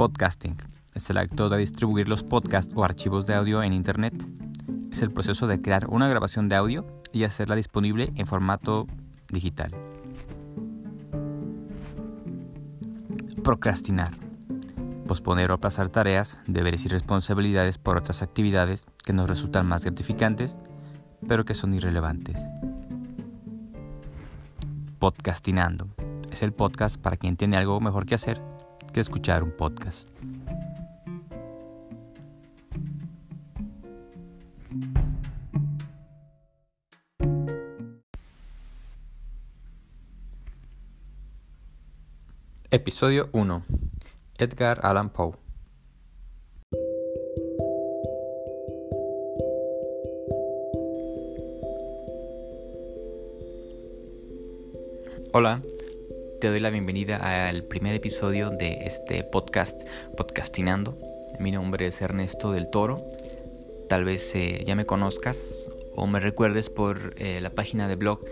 Podcasting es el acto de distribuir los podcasts o archivos de audio en Internet. Es el proceso de crear una grabación de audio y hacerla disponible en formato digital. Procrastinar. Posponer o aplazar tareas, deberes y responsabilidades por otras actividades que nos resultan más gratificantes, pero que son irrelevantes. Podcastinando. Es el podcast para quien tiene algo mejor que hacer que escuchar un podcast. Episodio 1. Edgar Allan Poe. Hola, te doy la bienvenida al primer episodio de este podcast, Podcastinando. Mi nombre es Ernesto del Toro. Tal vez eh, ya me conozcas o me recuerdes por eh, la página de blog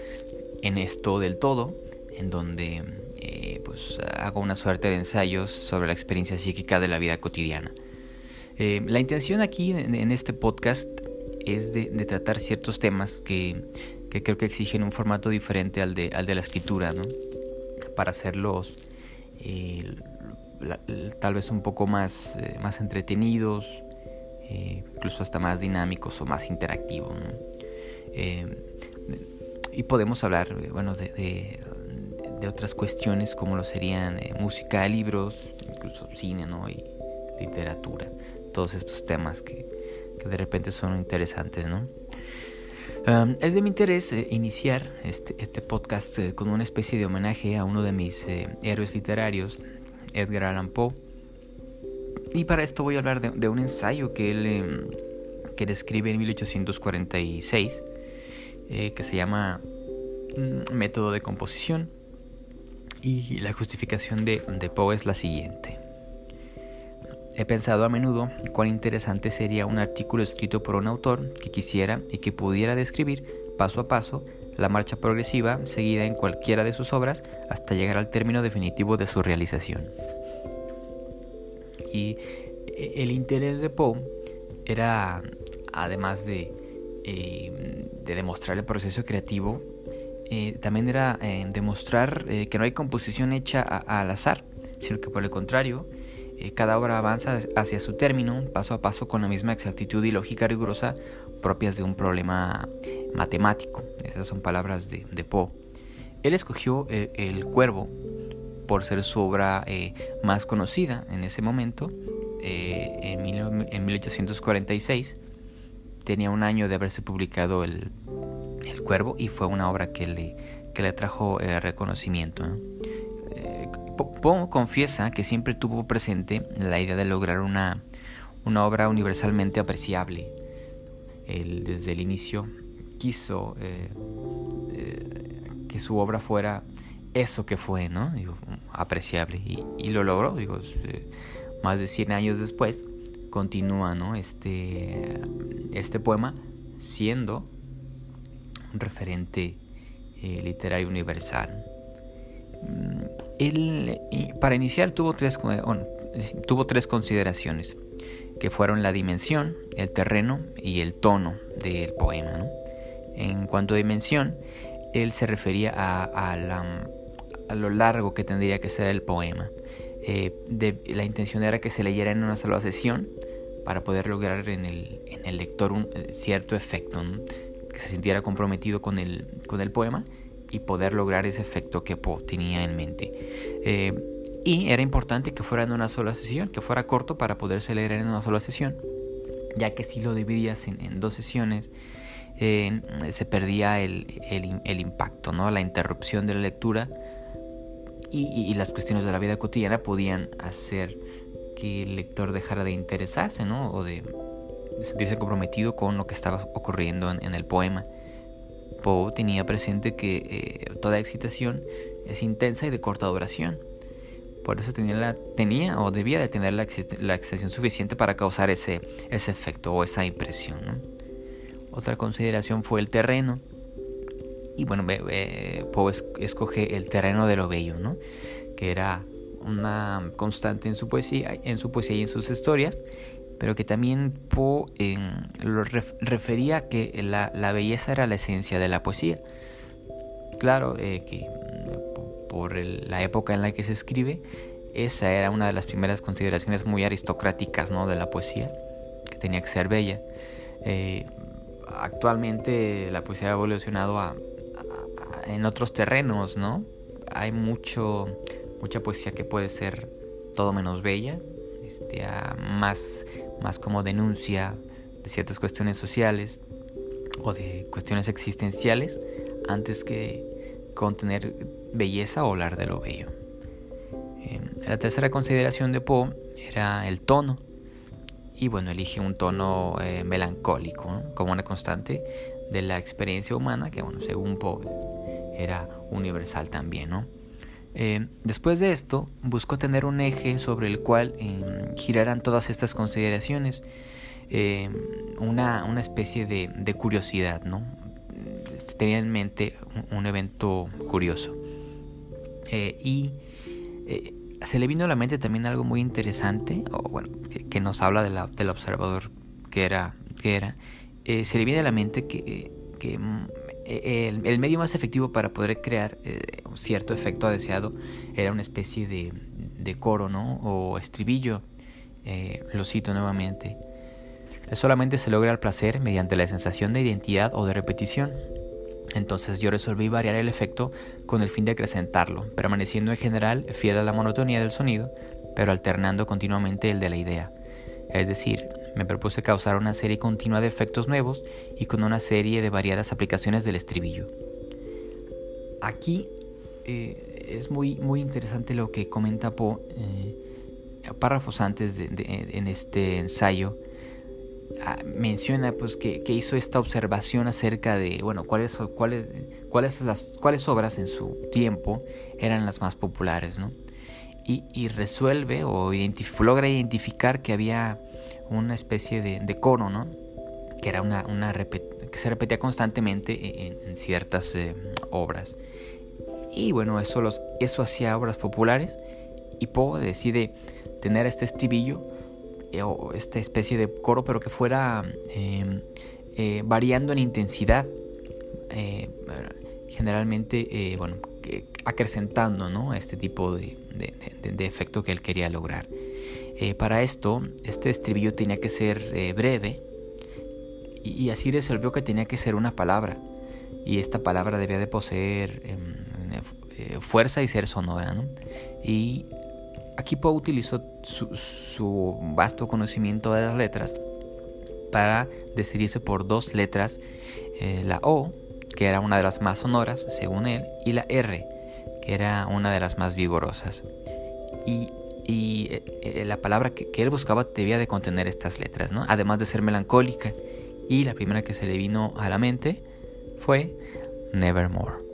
en esto del todo, en donde eh, pues hago una suerte de ensayos sobre la experiencia psíquica de la vida cotidiana. la intención aquí en, este podcast es de, tratar ciertos temas que, creo que exigen un formato diferente al de, al de la escritura, ¿no? Para hacerlos eh, tal vez un poco más, eh, más entretenidos, eh, incluso hasta más dinámicos o más interactivos. y podemos hablar bueno, de, otras cuestiones como lo serían música, libros, incluso cine ¿no? y literatura. Todos estos temas que, que de repente son interesantes. ¿no? Es de mi interés eh, iniciar este, este podcast eh, con una especie de homenaje a uno de mis eh, héroes literarios, Edgar Allan Poe. Y para esto voy a hablar de, un ensayo que él, em, que escribe en 1846, que se llama mm, Método de Composición. Y la justificación de Poe es la siguiente. He pensado a menudo cuán interesante sería un artículo escrito por un autor que quisiera y que pudiera describir paso a paso la marcha progresiva seguida en cualquiera de sus obras hasta llegar al término definitivo de su realización. Y eh, el interés de Poe era, además de, eh, de demostrar el proceso creativo, eh, también era demostrar que no hay composición hecha al azar, sino que por el contrario, eh, cada obra avanza hacia su término, paso a paso, con la misma exactitud y lógica rigurosa propias de un problema matemático. Esas son palabras de, Poe. Él escogió eh, el, Cuervo por ser su obra eh, más conocida en ese momento, en, 1846. Tenía un año de haberse publicado el, Cuervo y fue una obra que le, que le trajo reconocimiento. Poe confiesa que siempre tuvo presente la idea de lograr una, obra universalmente apreciable. Él desde el inicio quiso eh, eh, que su obra fuera eso que fue, ¿no? apreciable. Y, lo logró, digo, eh, más de 100 años después, continúa, ¿no? Este, este poema siendo un referente literario universal. Él, para iniciar, tuvo tres, consideraciones, que fueron la dimensión, el terreno y el tono del poema. En cuanto a dimensión, él se refería a, lo largo que tendría que ser el poema. Eh, la intención era que se leyera en una sola sesión para poder lograr en el, lector un eh, cierto efecto, que se sintiera comprometido con el poema y poder lograr ese efecto que Poe tenía en mente. Eh, y era importante que fuera en una sola sesión, que fuera corto para poderse leer en una sola sesión, ya que si lo dividías en, dos sesiones, se perdía el, impacto, ¿no? la interrupción de la lectura y, las cuestiones de la vida cotidiana podían hacer que el lector dejara de interesarse ¿no? o de sentirse comprometido con lo que estaba ocurriendo en el poema. Poe tenía presente que eh, toda excitación es intensa y de corta duración. Por eso tenía, la, tenía o debía de tener la, excitación suficiente para causar ese, ese efecto o esa impresión. Otra consideración fue el terreno. Y bueno, Poe escoge el terreno de lo bello, ¿no? que era una constante en su poesía, en su poesía y en sus historias, pero que también Poe lo refería que la, la, belleza era la esencia de la poesía. Claro eh, que mm, por la época en la que se escribe, esa era una de las primeras consideraciones muy aristocráticas ¿no? de la poesía, que tenía que ser bella. Eh, actualmente la poesía ha evolucionado a, en otros terrenos, ¿no? Hay mucho, mucha poesía que puede ser todo menos bella, este, más, más como denuncia de ciertas cuestiones sociales o de cuestiones existenciales antes que contener belleza o hablar de lo bello. Eh, la tercera consideración de Poe era el tono. Y bueno, elige un tono eh, melancólico como una constante de la experiencia humana que, bueno, según Poe era universal también, ¿no? Eh, después de esto, buscó tener un eje sobre el cual eh, giraran todas estas consideraciones, eh, una, especie de, curiosidad, ¿no? Tenía en mente un, evento curioso. y se le vino a la mente también algo muy interesante, o bueno, que, nos habla de la, del observador que era, que era. se le viene a la mente que, que eh, el, medio más efectivo para poder crear cierto efecto deseado era una especie de, coro, ¿no? O estribillo. Eh, lo cito nuevamente. Solamente se logra el placer mediante la sensación de identidad o de repetición. Entonces yo resolví variar el efecto con el fin de acrecentarlo, permaneciendo en general fiel a la monotonía del sonido, pero alternando continuamente el de la idea. Es decir, me propuse causar una serie continua de efectos nuevos y con una serie de variadas aplicaciones del estribillo. Aquí eh, es muy, muy interesante lo que comenta Poe eh, párrafos antes en este ensayo. Ah, menciona pues que, hizo esta observación acerca de bueno cuáles cuáles cuáles las cuáles obras en su tiempo eran las más populares ¿no? y, resuelve o logra identificar que había una especie de, de coro, ¿no? que era una, una que se repetía constantemente en, ciertas eh, obras. Y bueno, eso, los, eso hacía obras populares y Poe decide tener este estribillo eh, o esta especie de coro, pero que fuera em, eh, variando en intensidad. generalmente, bueno, acrecentando ¿no? este tipo de, de, efecto que él quería lograr. Eh, para esto, este estribillo tenía que ser eh, breve y, así resolvió que tenía que ser una palabra. Y esta palabra debía de poseer em, eh, fuerza y ser sonora. Y aquí Poe utilizó su, vasto conocimiento de las letras para decidirse por dos letras, la O, que era una de las más sonoras según él, y la R, era una de las más vigorosas. Y, eh, eh, la palabra que, él buscaba debía de contener estas letras, ¿no? Además de ser melancólica. Y la primera que se le vino a la mente fue Nevermore.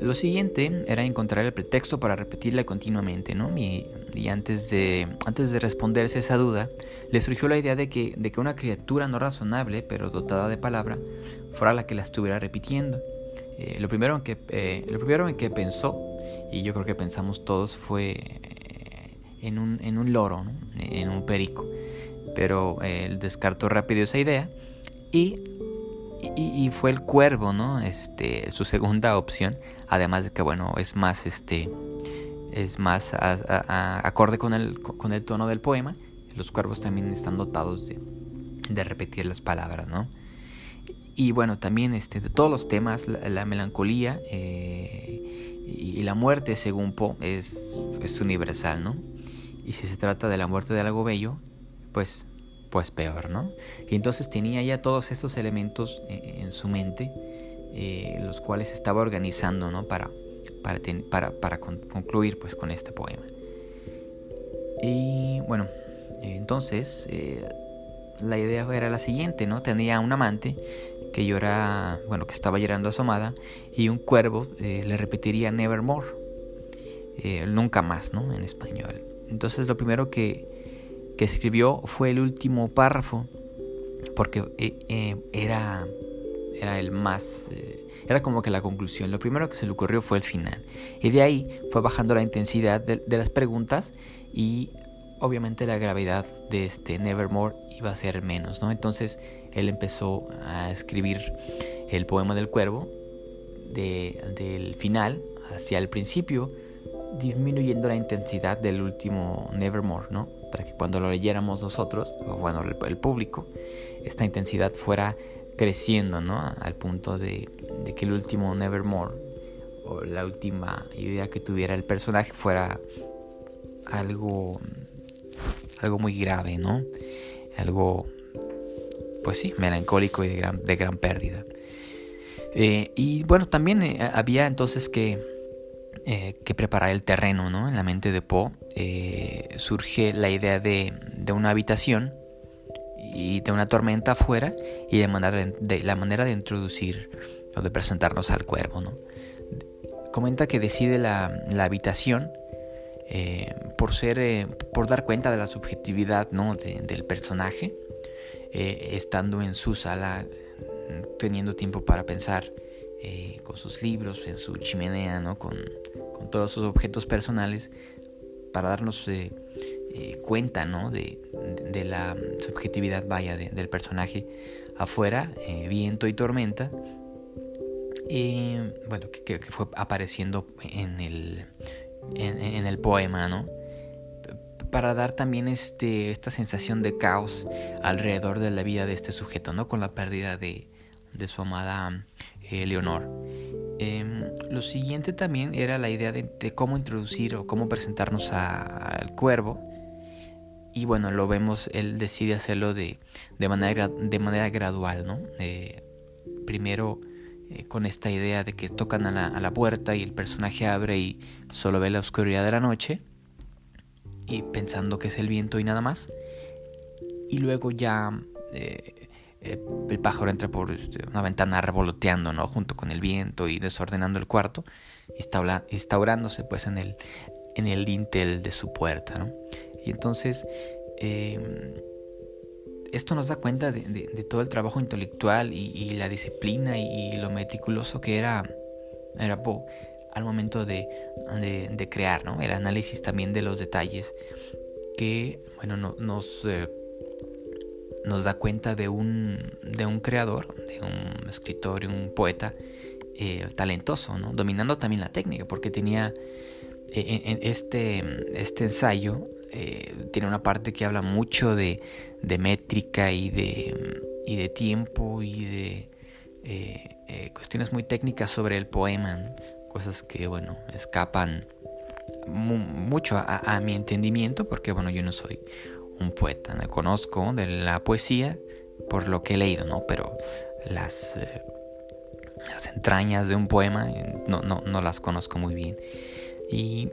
Lo siguiente era encontrar el pretexto para repetirla continuamente, ¿no? Y, antes, de, antes de responderse esa duda, le surgió la idea de que, de que una criatura no razonable, pero dotada de palabra, fuera la que la estuviera repitiendo. Eh, lo, primero en que, eh, lo primero en que pensó, y yo creo que pensamos todos, fue eh, en, un, en un loro, en un perico. Pero él descartó rápido esa idea y y, fue el cuervo, ¿no? Este, su segunda opción. Además de que, bueno, es más, este, es más acorde con el, con el tono del poema. Los cuervos también están dotados de, de repetir las palabras, ¿no? Y bueno, también este, de todos los temas, la, melancolía eh, y, la muerte, según Poe, es, es universal, ¿no? Y si se trata de la muerte de algo bello, pues pues peor, ¿no? Y entonces tenía ya todos esos elementos eh, en su mente, eh, los cuales estaba organizando, ¿no? Para, para, para, concluir pues con este poema. Y bueno, entonces eh, la idea era la siguiente, ¿no? Tenía un amante que llora, bueno, que estaba llorando asomada y un cuervo le repetiría nevermore, nunca más, ¿no? En español. Entonces lo primero que que escribió fue el último párrafo, porque eh, eh, era era el más... Eh, era como que la conclusión. Lo primero que se le ocurrió fue el final. Y de ahí fue bajando la intensidad de, las preguntas y obviamente la gravedad de este Nevermore iba a ser menos, ¿no? Entonces él empezó a escribir el poema del cuervo del final hacia el principio, disminuyendo la intensidad del último Nevermore, ¿no? Para que cuando lo leyéramos nosotros, o bueno, el, público, esta intensidad fuera creciendo, ¿no? Al punto de, que el último Nevermore, o la última idea que tuviera el personaje, fuera algo, algo muy grave, ¿no? Algo, pues sí, melancólico y de gran, de gran pérdida. Eh, y bueno, también eh, había entonces que, eh, que, preparar el terreno, ¿no? En la mente de Poe surge la idea de, de, una habitación y de una tormenta afuera y de, la manera de introducir o de presentarnos al cuervo, ¿no? Comenta que decide la, la habitación por ser, por dar cuenta de la subjetividad, ¿no? del personaje, estando en su sala teniendo tiempo para pensar eh, con sus libros, en su chimenea, ¿no? con, todos sus objetos personales, para darnos eh, eh, cuenta ¿no? de, la subjetividad vaya del personaje afuera, viento y tormenta. Y bueno, que, fue apareciendo en el, en, el poema, ¿no? para dar también este, esta sensación de caos alrededor de la vida de este sujeto, ¿no? Con la pérdida de, de su amada eh, Leonor. Em, lo siguiente también era la idea de, cómo introducir o cómo presentarnos al cuervo. Y bueno, lo vemos, él decide hacerlo de, de, manera, de manera gradual, ¿no? Eh, primero eh, con esta idea de que tocan a la, a la, puerta y el personaje abre y solo ve la oscuridad de la noche. Y pensando que es el viento y nada más. Y luego ya eh, el pájaro entra por este, una ventana revoloteando, ¿no? Junto con el viento y desordenando el cuarto, instaurándose pues en el, en el dintel de su puerta, ¿no? Y entonces em, esto nos da cuenta de, todo el trabajo intelectual y, la disciplina y, lo meticuloso que era, era Poe al momento de, crear, ¿no? El análisis también de los detalles que, bueno, nos... Eh, nos da cuenta de un, de un creador, de un escritor y un poeta eh, talentoso, ¿no? dominando también la técnica, porque tenía eh, en este, este ensayo, eh, tiene una parte que habla mucho de, métrica y de, y de tiempo y de cuestiones muy técnicas sobre el poema, cosas que, bueno, escapan mucho a, mi entendimiento, porque, bueno, yo no soy un poeta. Me conozco de la poesía por lo que he leído, ¿no? Pero las, eh, las entrañas de un poema eh, no, no, no las conozco muy bien. Y,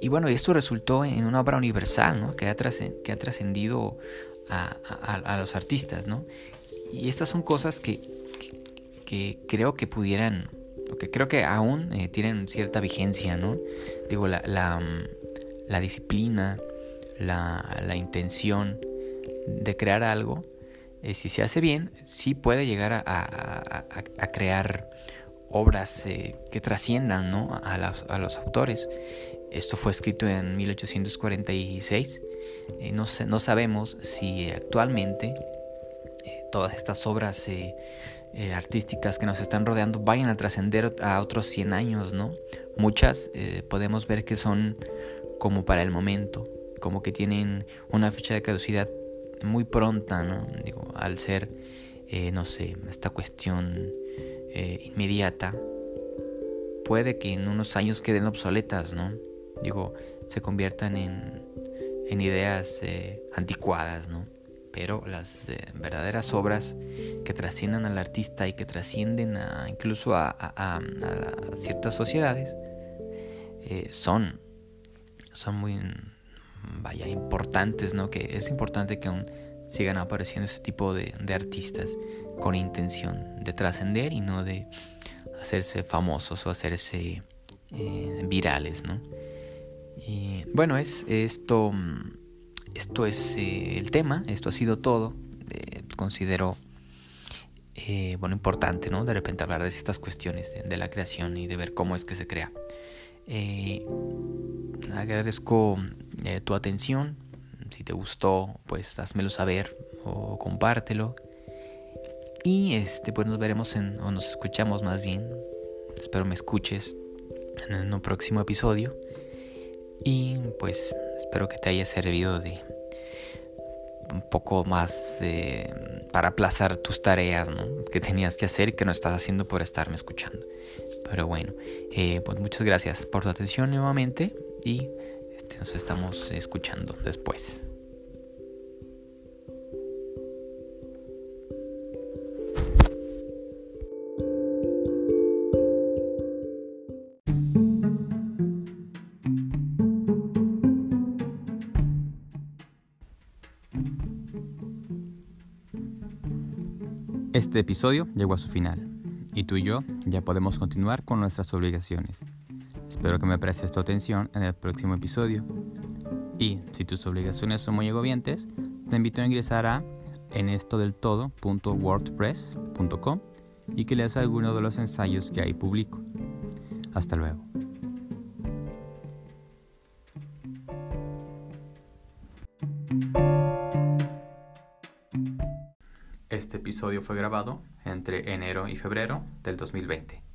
y, bueno, esto resultó en una obra universal, ¿no? Que ha, trascendido a, a, los artistas, ¿no? Y estas son cosas que, que, creo que pudieran, que creo que aún eh, tienen cierta vigencia, ¿no? Digo, la, la, la disciplina, la, la intención de crear algo, eh, si se hace bien, sí puede llegar a, crear obras eh, que trasciendan ¿no? a, los, autores. Esto fue escrito en 1846. Eh, no, no sabemos si actualmente todas estas obras artísticas que nos están rodeando vayan a trascender a otros 100 años, ¿no? Muchas podemos ver que son como para el momento, como que tienen una fecha de caducidad muy pronta, ¿no? Digo, al ser, eh, no sé, esta cuestión eh, inmediata, puede que en unos años queden obsoletas, ¿no? Digo, se conviertan en, en ideas eh, anticuadas, ¿no? Pero las verdaderas obras que trascienden al artista y que trascienden a, incluso a, a, a ciertas sociedades son, son muy vaya, importantes, ¿no? Que es importante que aún sigan apareciendo este tipo de, artistas con intención de trascender y no de hacerse famosos o hacerse eh, virales, ¿no? Y bueno, es esto, esto es eh, el tema, esto ha sido todo. Eh, considero bueno, importante, ¿no? De repente hablar de estas cuestiones de, la creación y de ver cómo es que se crea. Eh, agradezco eh, tu atención. Si te gustó, pues házmelo saber o compártelo. Y este, pues nos veremos en, o nos escuchamos más bien. Espero me escuches en un próximo episodio. Y pues espero que te haya servido de un poco más para aplazar tus tareas que tenías que hacer y que no estás haciendo por estarme escuchando. Pero bueno, eh, pues muchas gracias por tu atención nuevamente y este, nos estamos escuchando después. Este episodio llegó a su final y tú y yo ya podemos continuar con nuestras obligaciones. Espero que me prestes tu atención en el próximo episodio. Y si tus obligaciones son muy agobiantes, te invito a ingresar a enestodeltodo.wordpress.com y que leas alguno de los ensayos que ahí publico. Hasta luego. Este episodio fue grabado entre enero y febrero del 2020.